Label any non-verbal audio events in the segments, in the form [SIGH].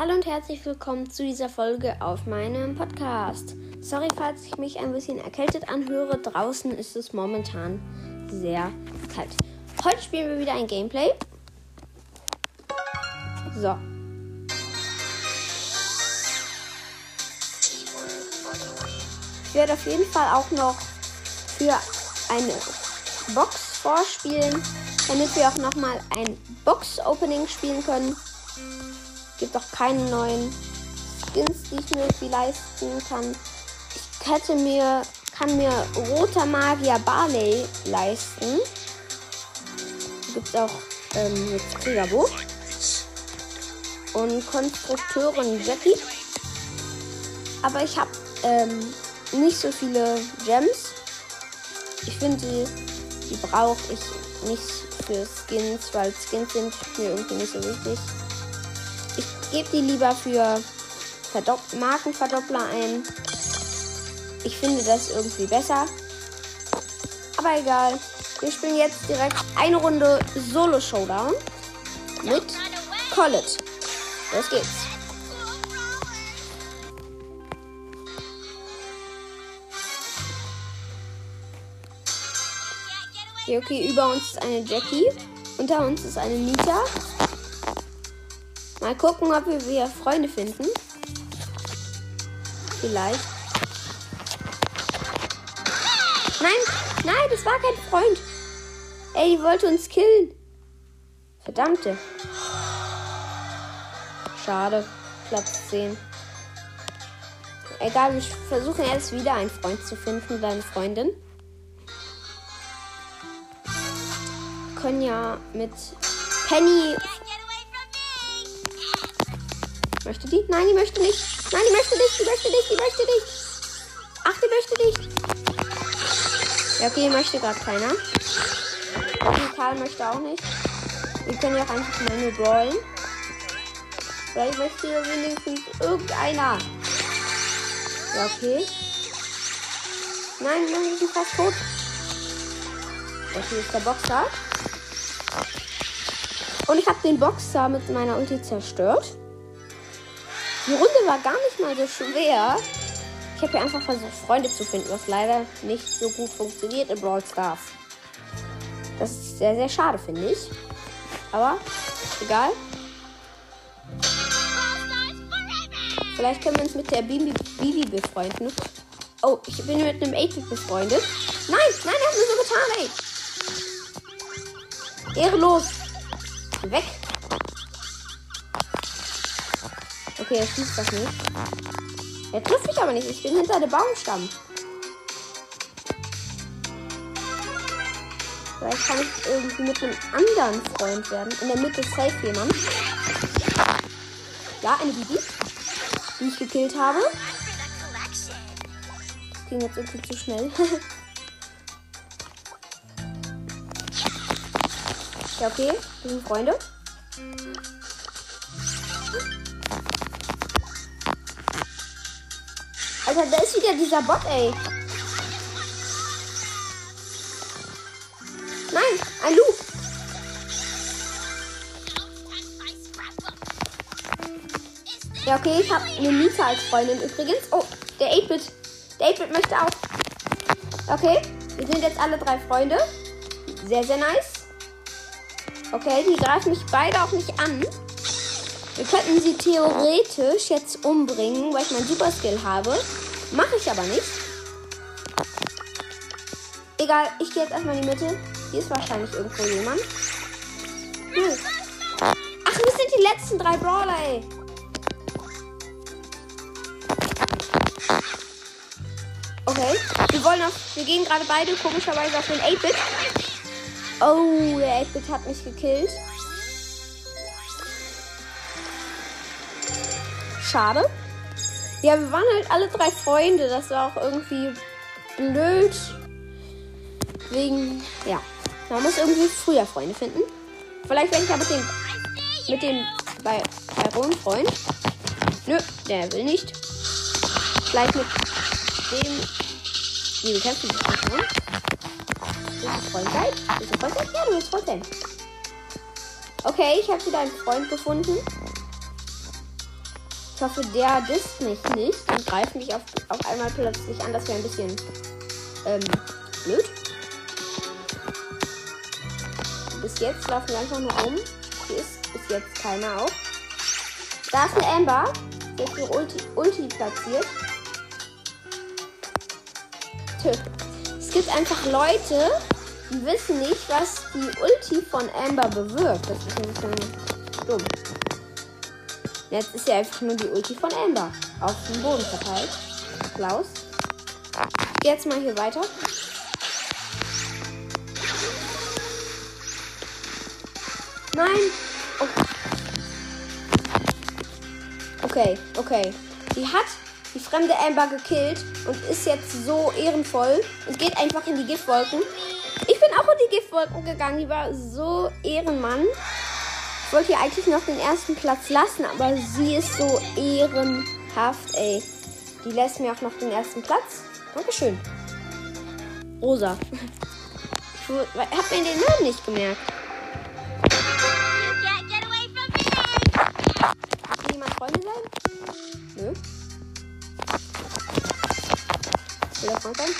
Hallo und herzlich willkommen zu dieser Folge auf meinem Podcast. Sorry, falls ich mich ein bisschen erkältet anhöre. Draußen ist es momentan sehr kalt. Heute spielen wir wieder ein Gameplay. So. Ich werde auf jeden Fall auch noch für eine Box vorspielen, damit wir auch nochmal ein Box-Opening spielen können. Gibt auch keine neuen Skins, die ich mir irgendwie leisten kann. Ich hätte mir, kann mir roter Magier Barley leisten. Gibt auch ähm, jetzt Kriegerbo. Und Konstrukteurin Jackie. Aber ich habe ähm, nicht so viele Gems. Ich finde, die, die brauche ich nicht für Skins, weil Skins sind mir irgendwie nicht so wichtig. Ich gebe die lieber für Verdopp Markenverdoppler ein. Ich finde das irgendwie besser. Aber egal. Wir spielen jetzt direkt eine Runde Solo Showdown mit Collet. Los geht's. Okay, okay, über uns ist eine Jackie. Unter uns ist eine Nita. Mal gucken, ob wir wieder Freunde finden. Vielleicht. Nein, nein, das war kein Freund. Ey, die wollte uns killen. Verdammte. Schade. Platz 10. Egal, wir versuchen jetzt wieder einen Freund zu finden oder Freundin. Wir können ja mit Penny. Möchte die? Nein, die möchte nicht. Nein, die möchte nicht. Die möchte nicht. Die möchte nicht. Ach, die möchte nicht. Ja, okay, möchte gerade keiner. Und Karl möchte auch nicht. Wir können ja auch einfach mal nur brawlen. Vielleicht möchte ja wenigstens irgendeiner. Ja, okay. Nein, die Jungs sind fast tot. Das hier ist der Boxer. Und ich habe den Boxer mit meiner Ulti zerstört. Die Runde war gar nicht mal so schwer. Ich habe hier einfach versucht, Freunde zu finden, was leider nicht so gut funktioniert in Brawl Stars. Das ist sehr, sehr schade, finde ich. Aber egal. Vielleicht können wir uns mit der Bibi, Bibi befreunden. Oh, ich bin mit einem 8-Bit befreundet. Nein, nein, er hat mir so getan, ey. Ehrelos. Weg. Okay, er schießt das nicht. Er trifft mich aber nicht. Ich bin hinter dem Baumstamm. Vielleicht kann ich irgendwie mit einem anderen Freund werden. In der Mitte safe jemand. Ja, eine Bibi, die ich gekillt habe. Das ging jetzt irgendwie zu schnell. [LAUGHS] ja, okay. Wir sind Freunde. Alter, da ist wieder dieser Bot, ey. Nein, ein Lu. Ja, okay, ich habe eine Nita als Freundin übrigens. Oh, der 8-Bit. Der 8-Bit möchte auch. Okay, wir sind jetzt alle drei Freunde. Sehr, sehr nice. Okay, die greifen mich beide auch nicht an. Wir könnten sie theoretisch jetzt umbringen, weil ich meinen Super Skill habe. Mache ich aber nicht. Egal, ich gehe jetzt erstmal in die Mitte. Hier ist wahrscheinlich irgendwo jemand. Hm. Ach, wir sind die letzten drei Brawler, ey. Okay, wir wollen auf, wir gehen gerade beide komischerweise auf den 8-Bit. Oh, der 8-Bit hat mich gekillt. Schade. Ja, wir waren halt alle drei Freunde. Das war auch irgendwie blöd. Wegen, ja. Man muss irgendwie früher Freunde finden. Vielleicht werde ich ja mit dem, mit dem bei Byron Freund. Nö, der will nicht. Vielleicht mit dem. Wie, du kennst dich nicht? Willst du Freund sein? Willst du Freund sein? Ja, du willst Freund sein. Okay, ich habe wieder einen Freund gefunden. Ich hoffe, der disst mich nicht und greift mich auf, auf einmal plötzlich an. Das wäre ein bisschen ähm, blöd. Bis jetzt laufen wir einfach nur rum. Hier ist bis jetzt keiner auf. Da ist ein Amber. Der ist hier Ulti, Ulti platziert. Tö. Es gibt einfach Leute, die wissen nicht, was die Ulti von Amber bewirkt. Das ist ein bisschen dumm. Jetzt ist ja einfach nur die Ulti von Amber auf dem Boden verteilt. Klaus. Jetzt mal hier weiter. Nein. Oh. Okay, okay. Die hat die fremde Amber gekillt und ist jetzt so ehrenvoll und geht einfach in die Giftwolken. Ich bin auch in die Giftwolken gegangen. Die war so Ehrenmann. Ich wollte hier eigentlich noch den ersten Platz lassen, aber sie ist so ehrenhaft, ey. Die lässt mir auch noch den ersten Platz. Dankeschön. Rosa. Ich hab mir den Namen nicht gemerkt. Will jemand Freunde sein? Nö. Will er Freund sein?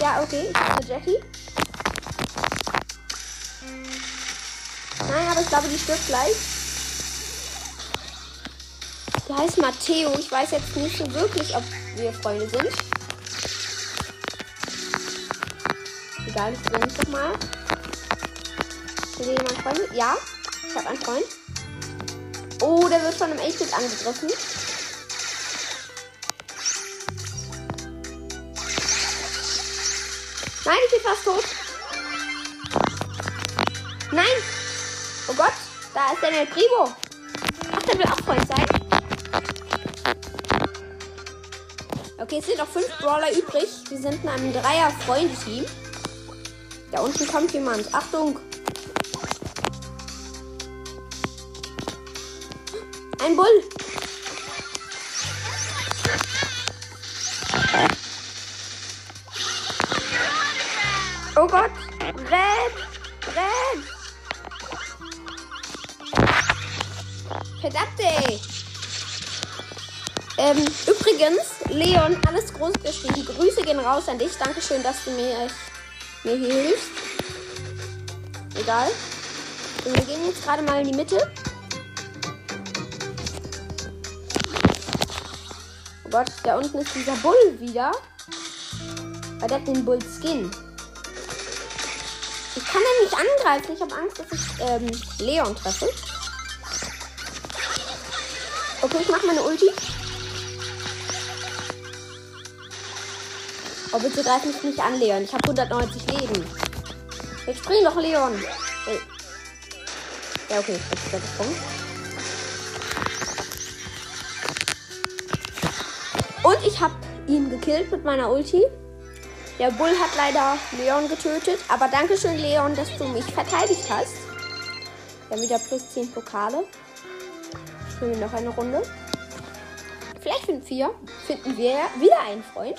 Ja, okay. Ich bin Jackie. Aber ich glaube, die stirbt gleich. Der heißt Matteo. Ich weiß jetzt nicht so wirklich, ob wir Freunde sind. Egal, ich es doch mal. Will jemand Freunde? Ja, ich habe einen Freund. Oh, der wird von einem 8-Bit angegriffen. Nein, ich bin fast tot. Nein! Ist der Primo. Ach, der will auch Freund sein. Okay, es sind noch fünf Brawler übrig. Wir sind in einem Dreier-Freunde-Team. Da unten kommt jemand. Achtung! Ein Bull. Oh Gott! Renn! Renn! Verdammt! Ähm, übrigens, Leon, alles groß geschrieben. Grüße gehen raus an dich. Dankeschön, dass du mir, mir hier hilfst. Egal. Und wir gehen jetzt gerade mal in die Mitte. Oh Gott, da unten ist dieser Bull wieder. Weil der hat den Bull Skin. Ich kann ihn nicht angreifen. Ich habe Angst, dass ich ähm, Leon treffe. Okay, ich mache meine Ulti. Oh, bitte greif mich nicht an, Leon. Ich habe 190 Leben. Jetzt spring doch, Leon. Hey. Ja, okay. Ist er gesprungen. Und ich habe ihn gekillt mit meiner Ulti. Der Bull hat leider Leon getötet. Aber danke schön, Leon, dass du mich verteidigt hast. Wir haben wieder plus 10 Pokale. Spielen wir noch eine Runde. Vielleicht finden wir, finden wir wieder einen Freund.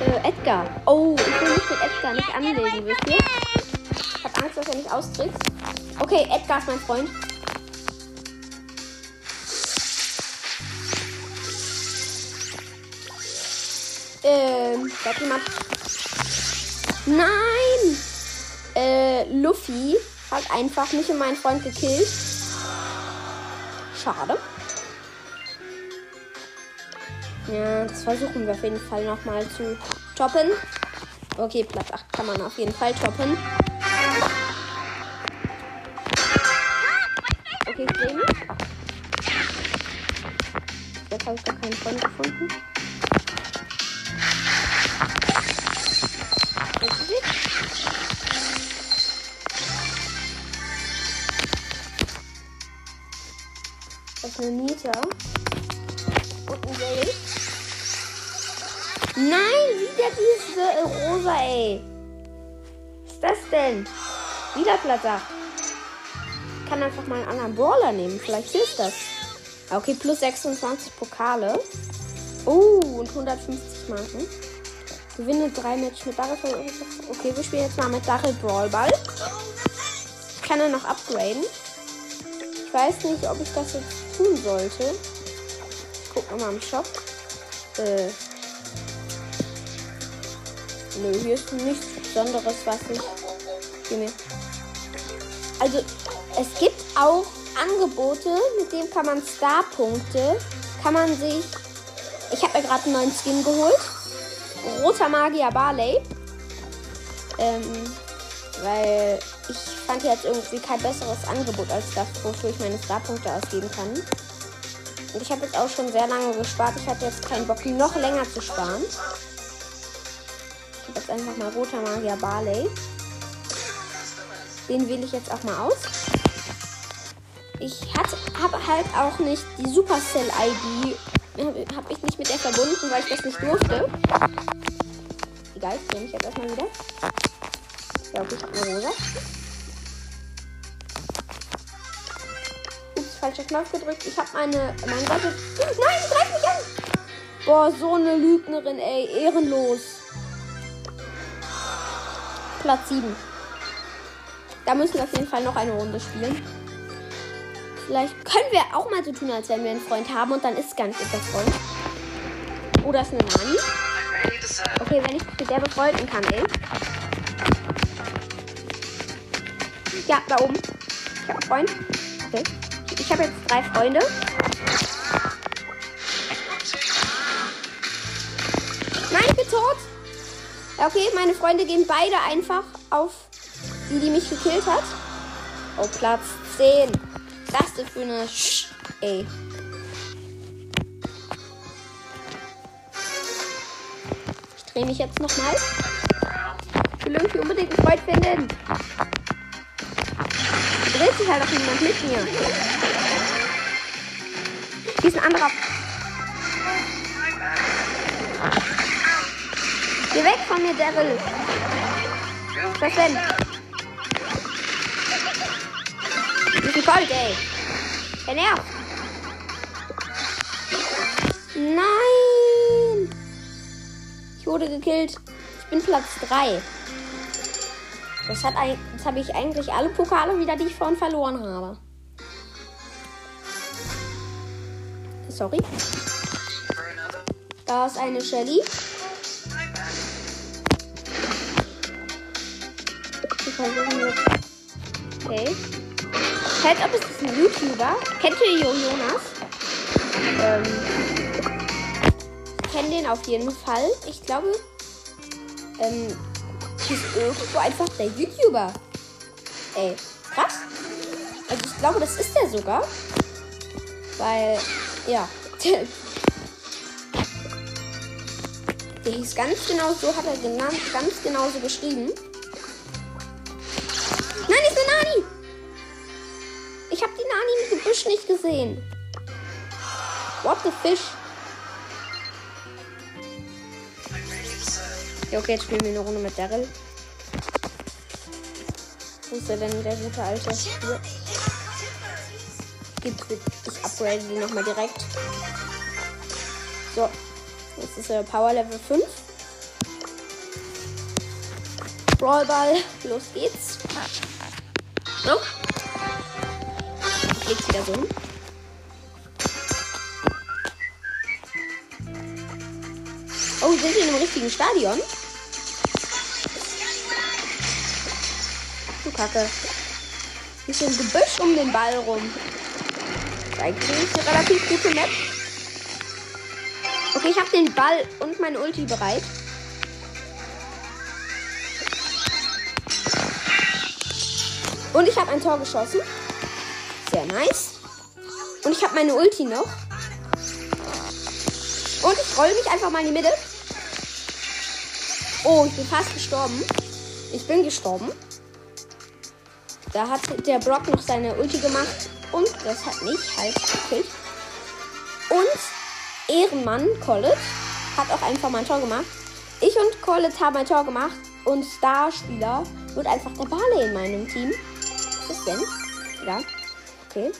Äh, Edgar. Oh, ich will mich mit Edgar nicht anlegen, wisst ihr? Ich hab Angst, dass er nicht austritt. Okay, Edgar ist mein Freund. Ähm, da hat jemand. Nein! Äh, Luffy hat einfach mich und meinen Freund gekillt. Schade. Ja, das versuchen wir auf jeden Fall nochmal zu toppen. Okay, Platz 8 kann man auf jeden Fall toppen. Okay. Jetzt habe ich gar keinen Freund gefunden. Eine Nita. Und ein Geld. Nein, wieder diese rosa, ey. Was ist das denn? Wieder Platz 8. Ich kann einfach mal einen anderen Brawler nehmen. Vielleicht hilft das. Okay, plus 26 Pokale. Oh, und 150 Marken. Gewinne drei Matches mit Daryl. Okay, wir spielen jetzt mal mit Daryl Brawlball. Ich kann er noch upgraden. Ich weiß nicht, ob ich das jetzt tun sollte. Ich guck nochmal im Shop. Äh. Nö, hier ist nichts Besonderes, was ich. Also, es gibt auch Angebote, mit dem kann man Star-Punkte, kann man sich. Ich habe mir gerade einen neuen Skin geholt. Roter Magier Barley. Ähm, weil ich fand jetzt irgendwie kein besseres Angebot als das, wofür ich meine Starpunkte ausgeben kann. Und ich habe jetzt auch schon sehr lange gespart. Ich hatte jetzt keinen Bock, noch länger zu sparen. Ich habe jetzt einfach mal roter Magier Barley. Den wähle ich jetzt auch mal aus. Ich habe halt auch nicht die Supercell-ID. Habe ich nicht mit der verbunden, weil ich das nicht durfte. Egal, ich nehme ich jetzt erstmal wieder. Ja, okay, ich habe eine Rosa. Falscher Knopf gedrückt. Ich habe meine. Mein Gott. Nein, sie greift mich an! Boah, so eine Lügnerin, ey. Ehrenlos. Platz 7. Da müssen wir auf jeden Fall noch eine Runde spielen. Vielleicht können wir auch mal so tun, als wenn wir einen Freund haben und dann ist es gar nicht unser Freund. Oder ist eine Nani. Okay, wenn ich mich mit der befreunden kann, ey. Ja, da oben. Ich habe einen Freund. Okay. Ich habe jetzt drei Freunde. Nein, ich bin tot. Okay, meine Freunde gehen beide einfach auf die, die mich gekillt hat. Oh, Platz 10 das denn für eine Sch Ey. Ich drehe mich jetzt nochmal. Ich will irgendwie unbedingt einen Freund finden. Dreht sich halt auch niemand mit mir. Hier ist ein anderer. Geh weg von mir, Daryl. Was denn? ist ein Colt, ey. Der nervt. Nein. Ich wurde gekillt. Ich bin Platz 3. Das, hat ein, das habe ich eigentlich alle Pokale wieder, die ich vorhin verloren habe. Sorry. Da ist eine Shelly. Okay. Ob es ist ein YouTuber. Kennt ihr Jonas? Ähm, ich kenne den auf jeden Fall. Ich glaube, ähm, ist irgendwo einfach der YouTuber. Ey, krass. Also ich glaube, das ist der sogar. Weil, ja. Der hieß ganz genau so, hat er genannt, ganz genau so geschrieben. Nein, ist eine Nani! Ich habe die Nani im Gebüsch nicht gesehen. What the fish? Ja, okay, jetzt spielen wir eine Runde mit Daryl. Wo ist er denn, der gute Alte? Hier. Ich upgrade die nochmal direkt. So. Jetzt ist er Power Level 5. Brawlball. Los geht's. So leg's wieder so hin. Oh, sind wir in einem richtigen Stadion? Du Kacke. Hier ist ein Gebüsch um den Ball rum. Eigentlich eine relativ gute Map. Okay, ich habe den Ball und meine Ulti bereit. Und ich habe ein Tor geschossen. Sehr nice. Und ich habe meine Ulti noch. Und ich roll mich einfach mal in die Mitte. Oh, ich bin fast gestorben. Ich bin gestorben. Da hat der Brock noch seine Ulti gemacht. Und das hat mich halt gekillt. Und Ehrenmann Collet hat auch einfach mal ein Tor gemacht. Ich und Collet haben ein Tor gemacht. Und Starspieler wird einfach der Barley in meinem Team. Was ist denn? Ja. Okay.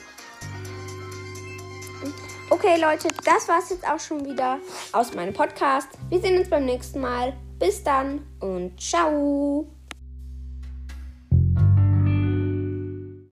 Okay, Leute, das war's jetzt auch schon wieder aus meinem Podcast. Wir sehen uns beim nächsten Mal. Bis dann und ciao.